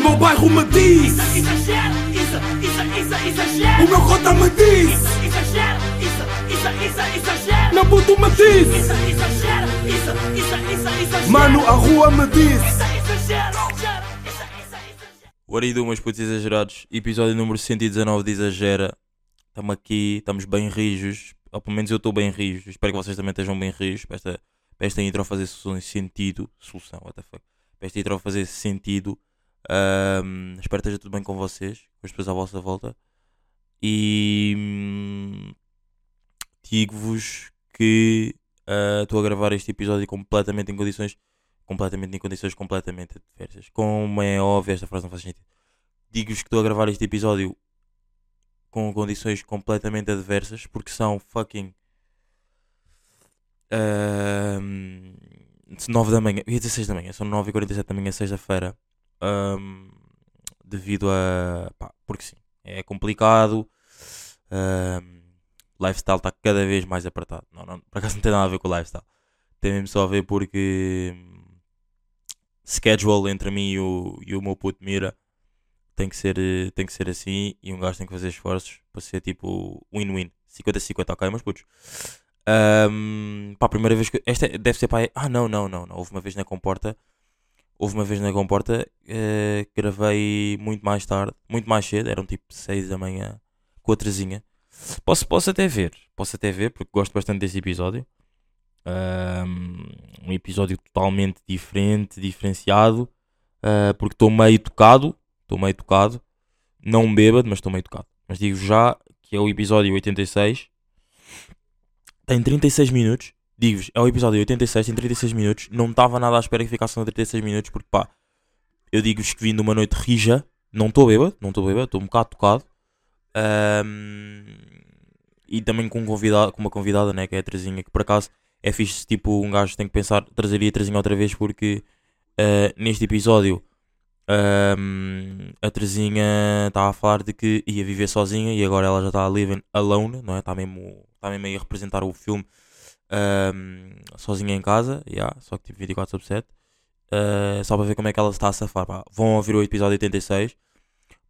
meu bairro me diz Isso, exagero, isso, isso, isso, exagero. O meu cota me diz Isso, exagero, isso, isso, isso, exagero. Meu puto me diz Isso, exagero, isso, isso, isso, exagero. Mano, a rua me diz Isso, exagero, exagero. What do, meus putos exagerados? Episódio número 119 de Exagera. Estamos aqui, estamos bem rijos. Ou pelo menos eu estou bem rijo. Espero que vocês também estejam bem rijos para esta, para esta intro fazer sentido. Solução, what the fuck. Para esta intro fazer sentido. Ahm, espero que esteja tudo bem com vocês, com as pessoas à vossa volta. E hum, digo-vos que ah, estou a gravar este episódio completamente em condições completamente em condições completamente adversas. Como é óbvio, esta frase não faz sentido. Digo-vos que estou a gravar este episódio com condições completamente adversas, porque são fucking. ahm, 9 da manhã, ia dizer 6 da manhã, são 9h47 da manhã, sexta-feira. Ahm, devido a. pá, porque sim, é complicado. ahm, lifestyle está cada vez mais apertado. Não, não, por acaso não tem nada a ver com o lifestyle. Tem mesmo só a ver porque hum, schedule entre mim e o, e o meu puto Mira tem que, ser, eh, tem que ser assim e um gajo tem que fazer esforços para ser tipo win-win. 50-50, ok, meus putos? Ahm, pá, a primeira vez que. Esta deve ser para. Ah, não, não, não, não. Houve uma vez na Comporta. Houve uma vez na Comporta eh, gravei muito mais tarde, muito mais cedo, eram tipo 6 da manhã com a Terezinha. Posso, posso até ver, posso até ver, porque gosto bastante desse episódio. Ahm, um episódio totalmente diferente, diferenciado, ah, porque estou meio tocado, estou meio tocado, não bêbado, mas estou meio tocado. Mas digo já que é o episódio 86, tem 36 minutos, digo-vos, é o episódio 86, tem 36 minutos, não estava nada à espera que ficasse no 36 minutos, porque pá, eu digo-vos que vim de uma noite rija, não estou bêbado, não estou bêbado, estou um bocado tocado. Ahm, e também com, um convidado, com uma convidada, né, que é a Terezinha, que por acaso é fixe, tipo, um gajo tem que pensar, trazeria a Terezinha outra vez, porque ah, neste episódio ahm, a Terezinha estava a falar de que ia viver sozinha e agora ela já está living alone, não é? Está mesmo, está mesmo aí a representar o filme ahm, sozinha em casa, yeah, só que tipo 24 sobre 7. Ah, só para ver como é que ela está a safar. pá. Vão ouvir o episódio 86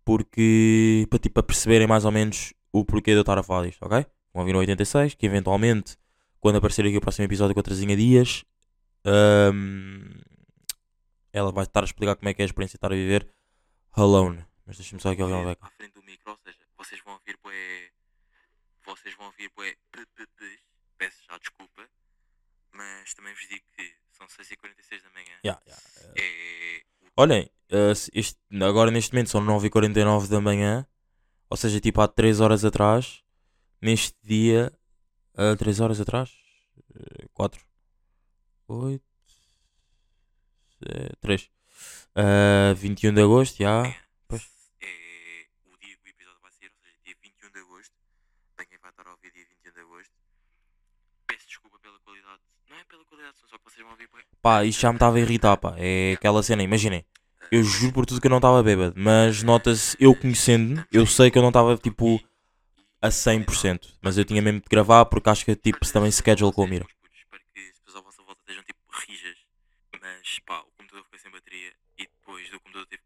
porque para, tipo, para perceberem mais ou menos o porquê de eu estar a falar disto, ok? Vão ouvir o 86, que eventualmente, quando aparecer aqui o próximo episódio com a Terezinha Dias, ahm, ela vai estar a explicar como é que é a experiência de estar a viver alone. Mas deixa-me só aqui alguém vai. À micro, ou seja, vocês vão ouvir bué. Vocês vão ouvir bué. Peço já desculpa, mas também vos digo que são 6h46 da manhã. Yeah, yeah. É, Olhem, eh, este- agora neste momento são 9h49 da manhã, ou seja, tipo há 3 horas atrás, neste dia, 3 horas atrás, 4, 8, 3, 21 de agosto, já, pois. É o dia que o episódio vai sair, ou seja, dia 21 de agosto. Para quem vai estar a ouvir dia 21 de agosto. Peço desculpa pela qualidade. Não é pela qualidade, só que vocês vão ouvir. bué. Pá, isto já me estava a irritar, pá, é aquela cena, imaginem, eu juro por tudo que eu não estava bêbado, mas nota-se, eu conhecendo, eu sei que eu não estava tipo a 100%, mas eu tinha mesmo de gravar porque acho que tipo se também schedule com o Mira. Espero que as pessoas à vossa volta estejam tipo rijas. Mas pá, o computador ficou sem bateria e depois do computador teve.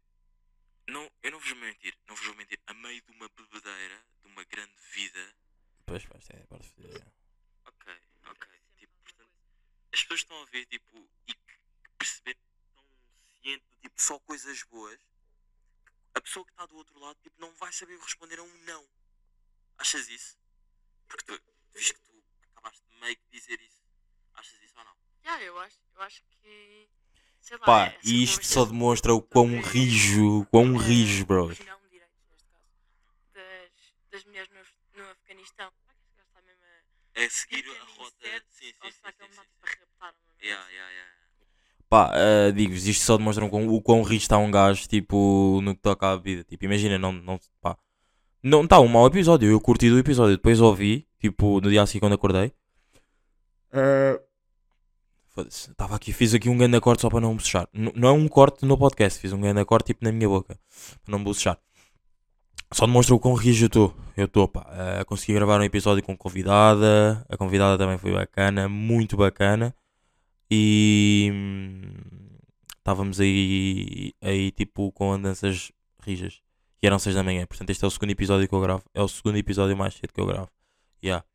Não, eu não vos vou mentir, não vos vou mentir. A meio de uma bebedeira, de uma grande vida. Pois, pois, é, pode ser. Ok, ok. Tipo, portanto, as pessoas estão a ver tipo e que que perceber estão cientes de tipo só coisas boas. A pessoa que está do outro lado tipo, não vai saber responder a um não. Achas isso? Porque tu, visto que tu acabaste de meio que dizer isso, achas isso ou não? Yeah, eu acho, eu acho que. Sei lá, Pá, é- e isto sempre só demonstra o quão rijo, quão rijo, bro. não direitos, neste caso, das, das mulheres no, no Afeganistão. Será que este gajo está mesmo a. É seguir ir a rota. certo, Sim, sim, Ou sim. será que sim, ele me sim, está tipo, a raptar uma merda Yeah, yeah, yeah. Pá, ah, digo-vos, isto só demonstra o quão, o quão rijo está um gajo, tipo, no que toca à vida. Tipo, imagina, não, não, pá, não está um mau episódio. Eu curti do episódio, depois ouvi, tipo, no dia a seguir quando acordei. Foda-se, estava aqui, fiz aqui um grande corte só para não bocejar. Não é um corte no podcast, fiz um grande corte tipo na minha boca, para não bocejar. Só demonstra o quão rijo eu estou. Eu estou, pá. ah, consegui gravar um episódio com convidada. A convidada também foi bacana, muito bacana. E. hum, estávamos aí, aí tipo com andanças rijas. E eram 6 da manhã. Portanto, este é o segundo episódio que eu gravo. É o segundo episódio mais cedo que eu gravo. Yeah.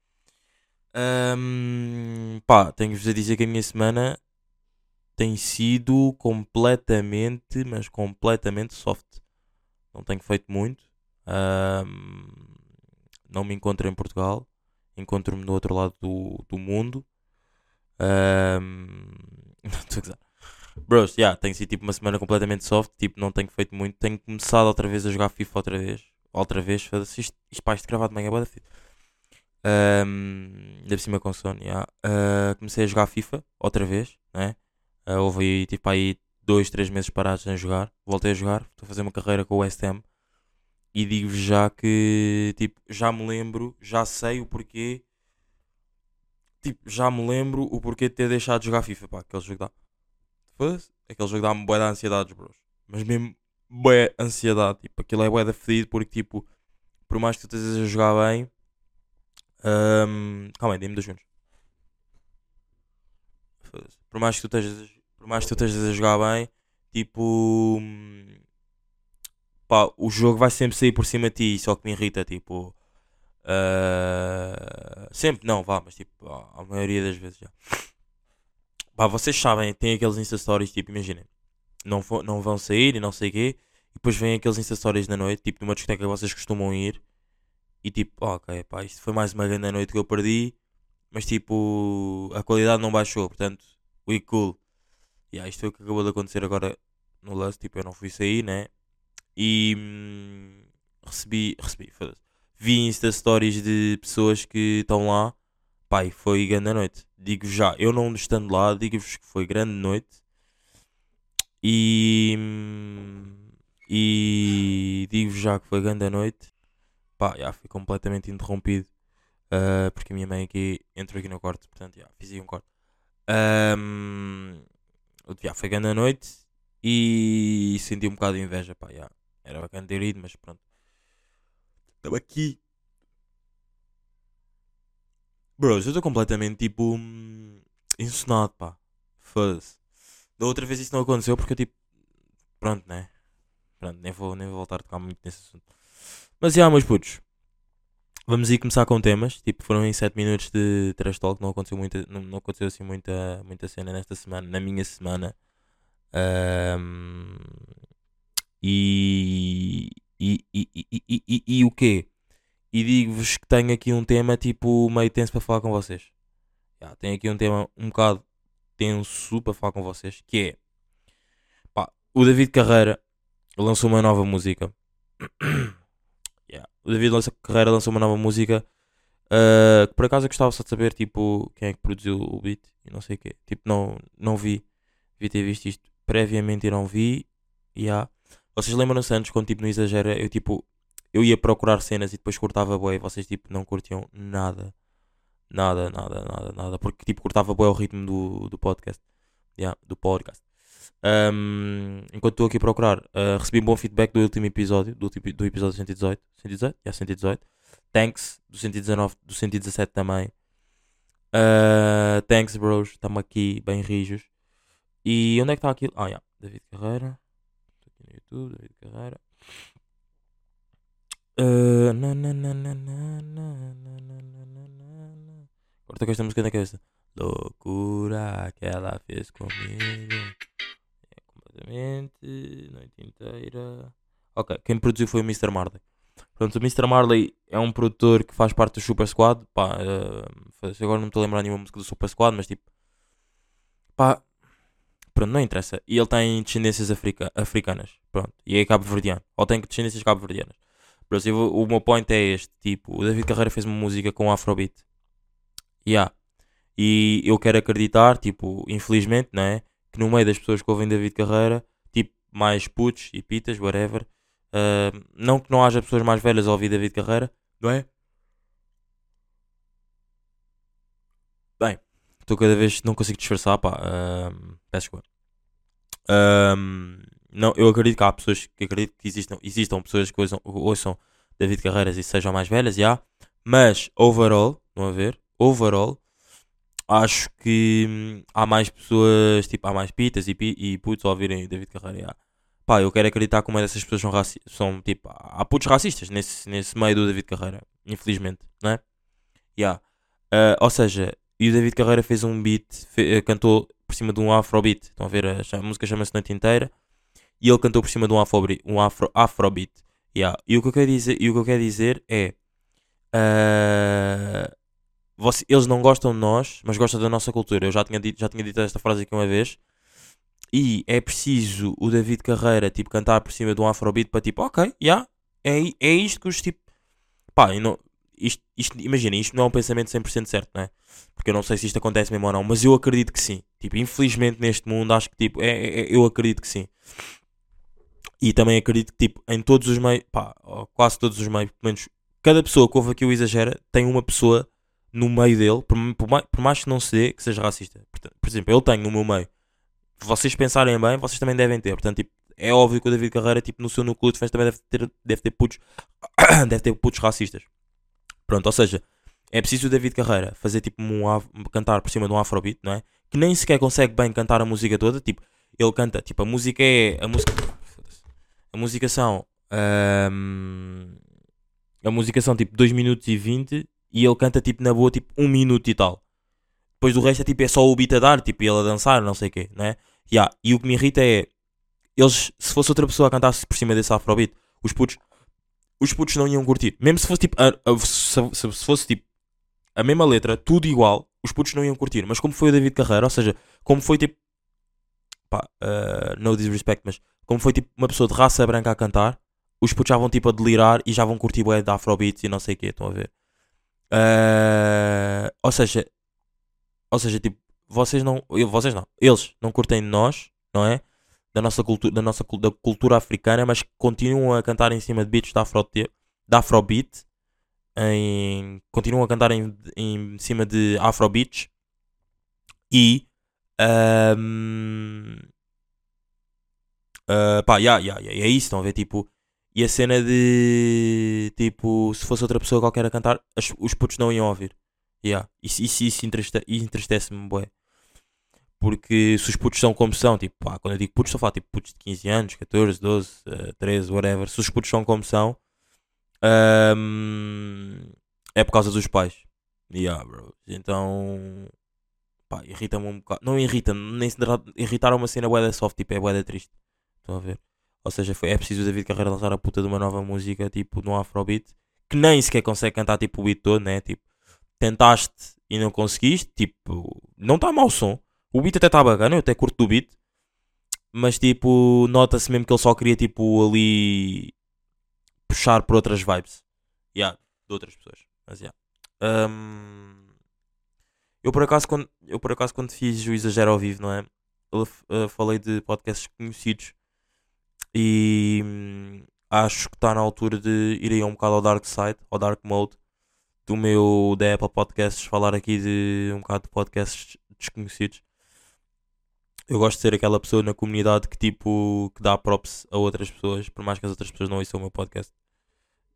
Ahm, pá, tenho-vos a dizer que a minha semana tem sido completamente, mas completamente soft. Não tenho feito muito. Ahm, não me encontro em Portugal. Encontro-me do outro lado do, do mundo. Ahm, não estou a. Bros, yeah, tem sido tipo uma semana completamente soft. Tipo, não tenho feito muito. Tenho começado outra vez a jogar FIFA outra vez. Outra vez. Foda-se, Isto, isto, pá, isto gravado de manhã é fixe. Um, ainda cima com sono, yeah. Ah, comecei a jogar FIFA outra vez, né? Ah, houve aí, tipo, aí dois, três meses parados sem jogar. Voltei a jogar, estou a fazer uma carreira com o Ham. E digo-vos já que, tipo, já me lembro, já sei o porquê. Tipo, já me lembro o porquê de ter deixado de jogar FIFA, pá. Aquele jogo dá. Foda-se. Aquele jogo dá-me bué de ansiedades, bros. Mas mesmo bué ansiedade. Tipo, aquilo é bué da fedido porque, tipo, por mais que tu estejas a jogar bem. ahm, calma aí, dê-me dois. Foda-se. Por mais que tu estejas, por mais que tu estejas a jogar bem, tipo. hum, Pá, o jogo vai sempre sair por cima de ti, só que me irrita, tipo. Ah, sempre não, vá, mas tipo, a maioria das vezes já. Pá, vocês sabem, tem aqueles Insta Stories, tipo, imaginem, não, não vão sair e não sei o quê, e depois vêm aqueles Insta Stories na noite, tipo, numa discoteca que vocês costumam ir, e tipo, "Oh, ok, pá, isto foi mais uma grande noite que eu perdi, mas tipo, a qualidade não baixou, portanto, we cool. E yeah, isto foi o que acabou de acontecer agora no Lust, tipo, eu não fui sair, né? E hum, recebi, recebi, foda-se. Vi Insta Stories de pessoas que estão lá, pai, foi grande noite. Digo já, eu não estando lá, digo-vos que foi grande noite. E, e digo-vos já que foi grande noite. Pá, já fui completamente interrompido. ah, porque a minha mãe aqui entrou aqui no quarto, portanto, já, fiz aí um corte. Ahm, já foi grande noite e senti um bocado de inveja, pá, já. Era bacana ter ido, mas pronto. Estava aqui. Bros, eu estou completamente tipo. ensonado, pá. Foda-se. Da outra vez isso não aconteceu porque eu tipo. Pronto, né? Pronto, nem vou, nem vou voltar a tocar muito nesse assunto. Mas já, meus putos. Vamos aí começar com temas. Tipo, foram em 7 minutos de trash talk. Não aconteceu, muita, não, não aconteceu assim muita, muita cena nesta semana. Na minha semana. Ahm, e, e, e, e, e, e, o quê? E digo-vos que tenho aqui um tema tipo meio tenso para falar com vocês. Já, tenho aqui um tema um bocado tenso para falar com vocês. Que é pá, o David Carreira lançou uma nova música. Yeah, O David Carreira lançou uma nova música. ah, que por acaso eu gostava só de saber tipo quem é que produziu o beat e não sei o quê. Tipo, não, não vi. Devia ter visto isto previamente e não vi. Yeah. Vocês lembram-se antes quando tipo no exagera eu tipo eu ia procurar cenas e depois cortava bué e vocês tipo não curtiam nada. Nada, nada, nada, nada. Porque tipo cortava bué o ritmo do, do podcast. Yeah, do podcast. Ahm, enquanto estou aqui a procurar, ah, recebi um bom feedback do último episódio, do, do episódio 118. 118? Yeah, 118. Thanks, do 119, do 117 também. Ah, thanks, bros. Estamos aqui bem rijos. E onde é que está aquilo? Ah, yeah. David Carreira no YouTube, David Carrara. Uh, Agora com esta música na cabeça. Loucura que ela fez comigo. É completamente. Noite inteira. Ok, quem produziu foi o Mr. Marley. Pronto, o Mr. Marley é um produtor que faz parte do Super Squad. Pá, uh, agora não estou a lembrar nenhuma música do Super Squad, mas tipo. Pá, pronto, não interessa. E ele tem descendências africa- africanas. Pronto, e é cabo-verdiano. Ou tem descendências cabo-verdianas. Pronto, vou- o meu point é este: tipo, o David Carreira fez uma música com Afrobeat. Yeah. E eu quero acreditar, tipo, infelizmente, não é? Que no meio das pessoas que ouvem David Carreira, tipo, mais putos e pitas, whatever, ah, não que não haja pessoas mais velhas a ouvir David Carreira, não é? Bem, estou cada vez, não consigo disfarçar, pá, peço desculpa. Não, eu acredito que há pessoas que acredito que existam, existam pessoas que ouçam, ouçam David Carreiras e sejam mais velhas, já. Mas, overall, não a ver, overall, acho que hum, há mais pessoas, tipo, há mais pitas e, e putos a ouvirem David Carreira. Pá, eu quero acreditar que uma dessas pessoas são, raci são tipo, há putos racistas nesse, nesse meio do David Carreira, infelizmente, não é? Yeah. Ah, ou seja, e o David Carreira fez um beat, fe- eh, cantou por cima de um afrobeat. Estão a ver? A, cha- a música chama-se Noite Inteira. E ele cantou por cima de um, afrobeat, um afro, afrobeat. Yeah. E, o que eu quero dizer, e o que eu quero dizer é. ah, você- eles não gostam de nós, mas gostam da nossa cultura. Eu já tinha dito, já tinha dito esta frase aqui uma vez. E é preciso o David Carreira tipo, cantar por cima de um afrobeat para tipo, ok, yeah, é, é isto que os tipo. Pá, não, isto, isto, imagina, isto não é um pensamento 100% certo, não é? Porque eu não sei se isto acontece mesmo ou não, mas eu acredito que sim. Tipo, infelizmente neste mundo acho que tipo, é, é- é- eu acredito que sim. E também acredito que tipo, em todos os meios, pá, quase todos os meios, pelo menos cada pessoa que ouve aqui o Exagera tem uma pessoa no meio dele, por, por mais, por mais que não se dê, que seja racista. Portanto, por exemplo, eu tenho no meu meio. Vocês pensarem bem, vocês também devem ter. Portanto, tipo, é óbvio que o David Carreira, tipo, no seu núcleo de fãs também deve ter, deve ter putos, deve ter putos racistas. Pronto, ou seja, é preciso o David Carreira fazer tipo um cantar por cima de um afrobeat, não é? Que nem sequer consegue bem cantar a música toda, tipo, ele canta, tipo, a música é a música a música são ahm, a música são tipo 2 minutos e 20 e ele canta tipo na boa tipo 1 minuto e tal. Depois do resto é tipo é só o beat a dar, tipo, ele a dançar, não sei o quê, não é? Yeah. E o que me irrita é eles, se fosse outra pessoa a cantar por cima desse afrobeat, os putos os putos não iam curtir. Mesmo se fosse tipo. a- a- se, se- se fosse tipo. A mesma letra, tudo igual, os putos não iam curtir. Mas como foi o David Carreira, ou seja, como foi tipo. Pá, uh, no disrespect, mas como foi tipo uma pessoa de raça branca a cantar, os putos já vão tipo a delirar e já vão curtir bué de afrobeats e não sei o que, estão a ver? Uh, ou seja, ou seja, tipo, vocês não, vocês não, eles não curtem de nós, não é? Da nossa cultura, da nossa da cultura africana, mas continuam a cantar em cima de beats da, afro, da afrobeat, em, continuam a cantar em, em cima de afrobeats e ahm, ah, pá, yeah, yeah, yeah, é isso, estão a ver, tipo, e a cena de, tipo, se fosse outra pessoa qualquer a cantar, as- os putos não iam ouvir, yeah, isso, isso, isso entriste- entristece-me, bué. Porque se os putos são como são, tipo, pá, quando eu digo putos, estou a falar tipo putos de 15 anos, 14, 12, eh, 13, whatever. Se os putos são como são, ahm, é por causa dos pais. Yeah, bro. Então, pá, irrita-me um bocado. Não irrita-me, nem se trata- irritar uma cena bué da soft, tipo, é bué da triste. Estão a ver? Ou seja, foi, é preciso o David Carreira lançar a puta de uma nova música, tipo, no Afrobeat, que nem sequer consegue cantar, tipo, o beat todo, né? Tipo, tentaste e não conseguiste, tipo, não está mau som. O beat até está bacana, eu até curto do beat. Mas tipo, nota-se mesmo que ele só queria tipo ali puxar por outras vibes. Yeah, de outras pessoas. Mas yeah. Hum, eu por acaso quando eu por acaso quando fiz o exagero ao vivo, não é? Eu uh, falei de podcasts conhecidos e hum, acho que está na altura de ir aí um bocado ao dark side, ao dark mode do meu da Apple Podcasts, falar aqui de um bocado de podcasts desconhecidos. Eu gosto de ser aquela pessoa na comunidade que tipo que dá props a outras pessoas, por mais que as outras pessoas não ouçam o meu podcast.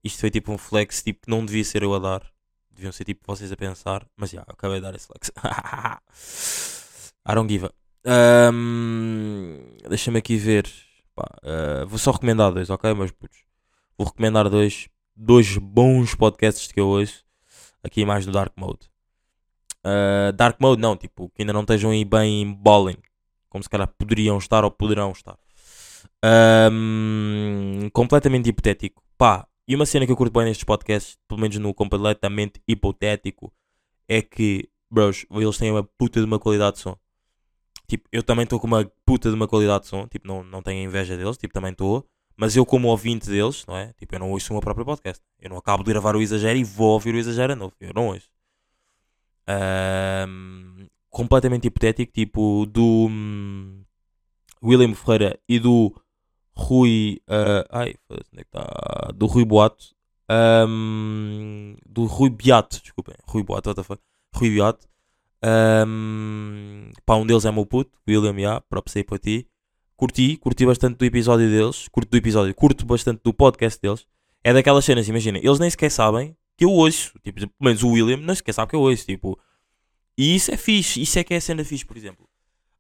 Isto foi tipo um flex tipo, que não devia ser eu a dar. Deviam ser tipo vocês a pensar. Mas já, acabei de dar esse flex. I don't give a. Ahm, Deixa-me aqui ver. Pá, ah, vou só recomendar dois, ok, meus putos? Vou recomendar dois, dois bons podcasts que eu ouço aqui mais no Dark Mode. Ah, dark Mode não, tipo, que ainda não estejam aí bem em bowling, como se calhar poderiam estar ou poderão estar. Ahm, completamente hipotético. Pá, e uma cena que eu curto bem nestes podcasts, pelo menos no completamente hipotético, é que, bros, eles têm uma puta de uma qualidade de som. Tipo, eu também estou com uma puta de uma qualidade de som, tipo, não, não tenho inveja deles, tipo, também estou. Mas eu, como ouvinte deles, não é? Tipo, eu não ouço o meu próprio podcast. Eu não acabo de gravar o exagero e vou ouvir o exagero novo. Eu não ouço. Ahm, completamente hipotético, tipo, do hum, William Ferreira e do Rui. ah, ai, onde é que está? Do Rui Boato. Ahm, do Rui Beato, desculpem. Rui Boato, what the fuck? Rui Beato. Um, pá, um deles é meu puto, William, já, próprio sei para ti. Curti, curti bastante do episódio deles. Curto do episódio, curto bastante do podcast deles. É daquelas cenas, imagina, eles nem sequer sabem que eu ouço. Tipo, pelo menos o William nem sequer sabe que eu ouço. Tipo, E isso é fixe, isso é que é a cena fixe, por exemplo.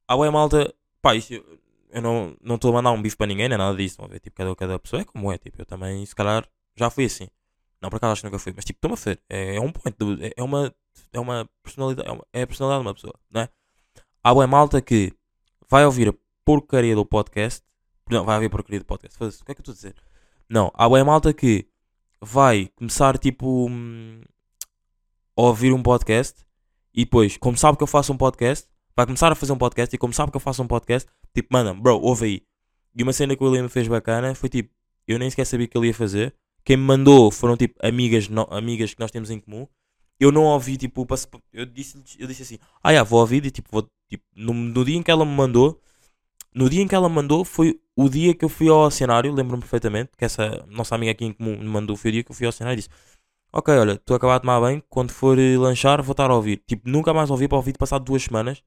A Ué Malta, pá, isto, eu- não não estou a mandar um bife para ninguém, nem nada disso? Tipo, cada, cada pessoa é como é, tipo, eu também, se calhar, já fui assim. Não, por acaso acho que nunca fui, mas tipo, estou-me a ver, é, é um point, do- é, é uma, é uma personalidade, é, uma- é a personalidade de uma pessoa, não é? Há Ué Malta que vai ouvir a porcaria do podcast, não, vai ouvir a porcaria do podcast, foda-se, o que é que eu estou a dizer? Não, há Ué Malta que vai começar, tipo, hum, a ouvir um podcast e depois, como sabe que eu faço um podcast, vai começar a fazer um podcast e como sabe que eu faço um podcast, tipo, mano, bro, ouve aí. E uma cena que o William fez bacana foi tipo, eu nem sequer sabia que ele ia fazer. Quem me mandou foram tipo amigas, no- amigas que nós temos em comum. Eu não ouvi, tipo, eu disse, eu disse assim, ah, já, vou ouvir e tipo, vou, tipo no, no dia em que ela me mandou, no dia em que ela me mandou foi o dia que eu fui ao cenário, lembro-me perfeitamente, que essa nossa amiga aqui em comum me mandou, foi o dia que eu fui ao cenário e disse, ok, olha, estou a acabar de tomar bem, quando for eh, lanchar vou estar a ouvir. Tipo, nunca mais ouvi para ouvir passado duas semanas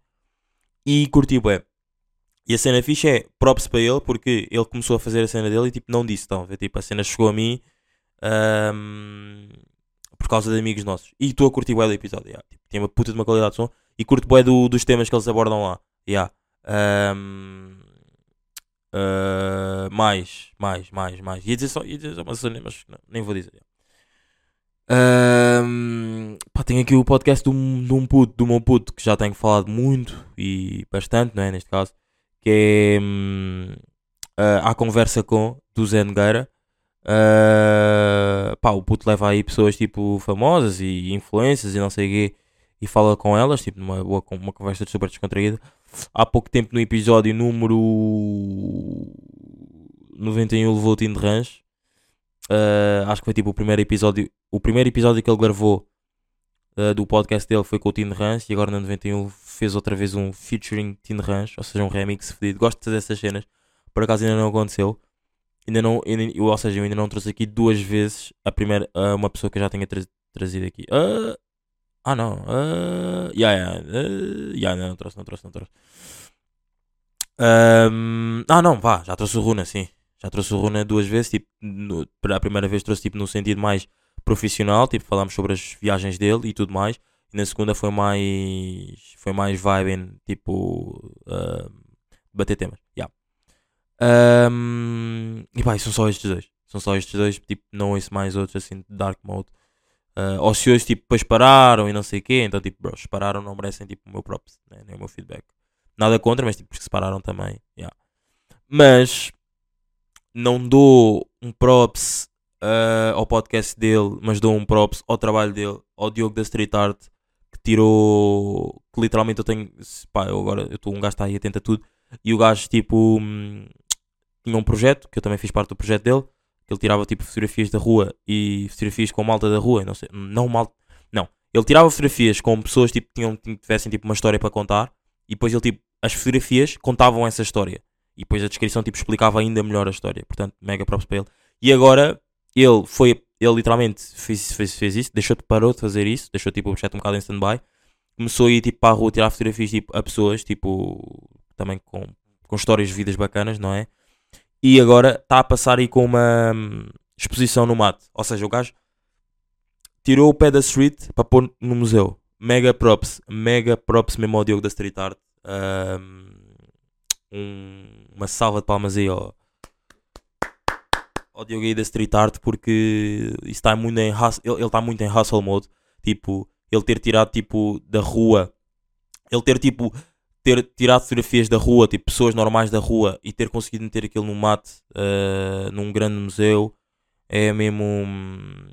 e curti bué. E a cena fixe é props para ele porque ele começou a fazer a cena dele e tipo não disse, estão a ver? Tipo, a cena chegou a mim ahm, por causa de amigos nossos. E estou a curtir bué do episódio, yeah. tipo, tem uma puta de uma qualidade de som e curto bué do, dos temas que eles abordam lá. Yeah. Ahm, ah, mais, mais, mais, mais. Ia dizer só, ia dizer só uma cena, mas não, nem vou dizer. Pá, tenho aqui o podcast de um, de um puto, do meu puto, que já tenho falado muito e bastante, não é? Neste caso, que é hum, ah, A Conversa com, do Zé Nogueira. Ah, pá, o puto leva aí pessoas tipo famosas e influências e não sei o quê e fala com elas, tipo numa boa uma conversa super descontraída. Há pouco tempo no episódio número 91 levou o Tim de Ranch. Ah, acho que foi tipo o primeiro episódio. O primeiro episódio que ele gravou ah, do podcast dele foi com o Tim Ranch e agora na 91 fez outra vez um featuring Tim Ranch, ou seja, um remix fedido. Gosto de fazer essas cenas. Por acaso ainda não aconteceu. Ainda não, ainda- eu, ou seja, eu ainda não trouxe aqui duas vezes a primeira, ah, uma pessoa que eu já tenha tra- trazido aqui. Ah, ah não. Ah, yeah, yeah, ah, yeah, não, não trouxe, não trouxe, não trouxe. Ahm, ah não, vá, já trouxe o Runa, sim. Já trouxe o Runa duas vezes, tipo, no- a primeira vez trouxe tipo no sentido mais profissional, tipo, falámos sobre as viagens dele e tudo mais. E na segunda foi mais foi mais vibing, tipo, ahm, bater temas. Yeah. Ahm, e pá, são só estes dois. São só estes dois, tipo, não ouço mais outros assim de dark mode. Ah, ou se hoje, tipo, depois pararam e não sei o quê, então, tipo, bros, pararam, não merecem, tipo, o meu props, né, nem o meu feedback. Nada contra, mas, tipo, os que se pararam também, yeah. Mas, não dou um props ah, ao podcast dele, mas dou um props ao trabalho dele, ao Diogo da Street Art, que tirou, que literalmente eu tenho, pá, eu agora, eu estou um gajo está aí atento a tudo, e o gajo, tipo, hum, tinha um projeto, que eu também fiz parte do projeto dele, que ele tirava tipo fotografias da rua e fotografias com malta da rua, não sei, não malta, não. Ele tirava fotografias com pessoas tipo tinham- tivessem tipo uma história para contar e depois ele tipo as fotografias contavam essa história e depois a descrição tipo explicava ainda melhor a história. Portanto, mega props para ele. E agora ele foi, ele literalmente fez, fez, fez isso, deixou de parou de fazer isso, deixou tipo o projeto um bocado em stand-by. Começou a ir tipo para a rua tirar fotografias tipo a pessoas, tipo também com com histórias de vidas bacanas, não é? E agora está a passar aí com uma hum, exposição no mate. Ou seja, o gajo tirou o pé da street para pôr no museu. Mega props, mega props mesmo ao Diogo da Street Art. Um, uma salva de palmas aí ao, ao Diogo aí da Street Art porque está muito em ele está muito em hustle mode. Tipo, ele ter tirado tipo da rua, ele ter tipo ter tirado fotografias da rua, tipo pessoas normais da rua e ter conseguido meter aquilo no mate ah, num grande museu é mesmo um,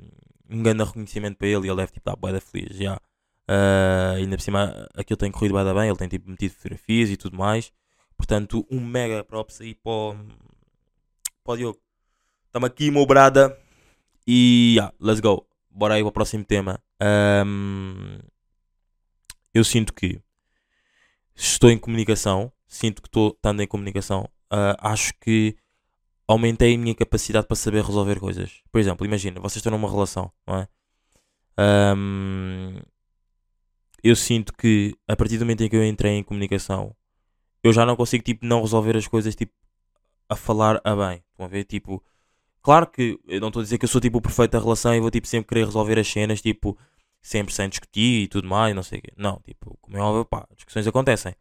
um grande reconhecimento para ele e ele deve tipo estar bué feliz já. Ah, ainda por cima aquilo tem corrido bué da bem, ele tem tipo metido fotografias e tudo mais. Portanto, um mega props aí para o, para o Diogo. Estamos aqui, meu brada. E yeah, let's go. Bora aí para o próximo tema. Ahm, eu sinto que estou em comunicação, sinto que estou estando em comunicação, ah, acho que aumentei a minha capacidade para saber resolver coisas. Por exemplo, imagina, vocês estão numa relação, não é? Ahm, eu sinto que a partir do momento em que eu entrei em comunicação, eu já não consigo tipo não resolver as coisas tipo a falar a bem. Estão a ver? Tipo, claro que eu não estou a dizer que eu sou tipo o perfeito da relação e vou tipo sempre querer resolver as cenas, tipo, sempre sem discutir e tudo mais, não sei o quê. Não, tipo, como é óbvio, pá, discussões acontecem.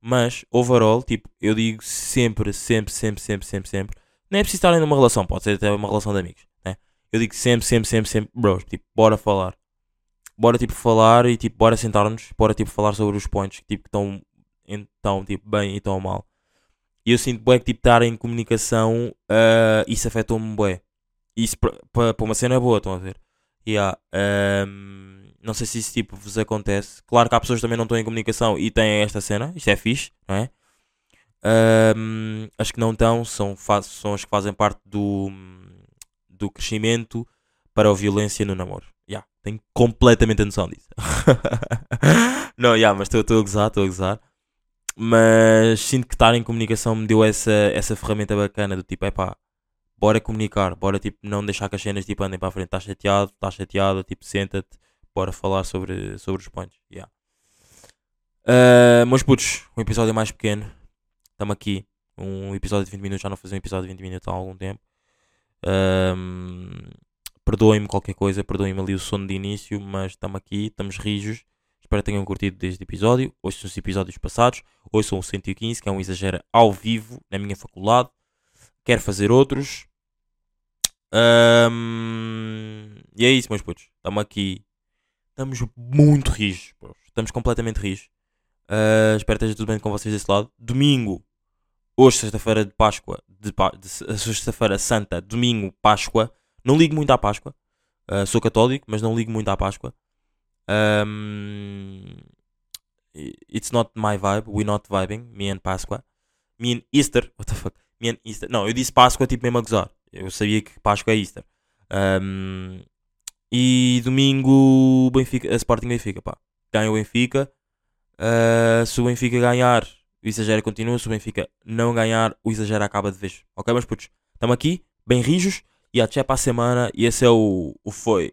Mas, overall, tipo, eu digo sempre, sempre, sempre, sempre, sempre, sempre. Nem é preciso estarem numa relação, pode ser até uma relação de amigos, né? Eu digo sempre, sempre, sempre, sempre, bros, tipo, bora falar. Bora, tipo, falar e, tipo, bora sentar-nos, bora, tipo, falar sobre os pontos tipo, que estão, então, tipo, bem e estão mal. E eu sinto, bué, que, tipo, estar em comunicação, ah, isso afetou-me, bué. Isso, para uma cena boa, estão a ver? Yeah, ahm, não sei se isso, tipo, vos acontece. Claro que há pessoas que também não estão em comunicação e têm esta cena, isto é fixe, não é? Ahm, as que não estão são, são as que fazem parte do, do crescimento para a violência no namoro. Yeah, tenho completamente a noção disso. não, yeah, mas estou a gozar, estou a gozar. Mas sinto que estar em comunicação me deu essa, essa ferramenta bacana do tipo, é pá, bora comunicar, bora tipo não deixar que as cenas tipo, andem para a frente. Estás chateado, estás chateado, tipo, senta-te, bora falar sobre, sobre os pontos. Yeah. Ah, meus putos, um episódio mais pequeno. Estamos aqui. Um episódio de 20 minutos. Já não fazia um episódio de 20 minutos há algum tempo. Ahm, Perdoem-me qualquer coisa, perdoem-me ali o sono de início, mas estamos aqui, estamos rijos. Espero que tenham curtido desde o episódio. São os episódios passados. Hoje são o 115, que é um exagero ao vivo na minha faculdade. Quero fazer outros. Ahm, E é isso, meus putos. Estamos aqui. Estamos muito rijos. Estamos completamente rijos. Ah, espero que esteja tudo bem com vocês desse lado. Domingo, hoje, sexta-feira de Páscoa, de, de se- sexta-feira santa, domingo, Páscoa. Não ligo muito à Páscoa. Ah, sou católico, mas não ligo muito à Páscoa. Ahm, it's not my vibe. We're not vibing. Me and Páscoa. Me and Easter. What the fuck? Me and Easter. Não, eu disse Páscoa tipo mesmo a gozar. Eu sabia que Páscoa é Easter. Ahm, e domingo, Benfica, a Sporting Benfica, pá. Ganha o Benfica. Ah, se o Benfica ganhar, o exagero continua. Se o Benfica não ganhar, o exagero acaba de vez. Ok, meus putos? Estamos aqui, bem rijos. E até para a semana. E esse é o, o Foi.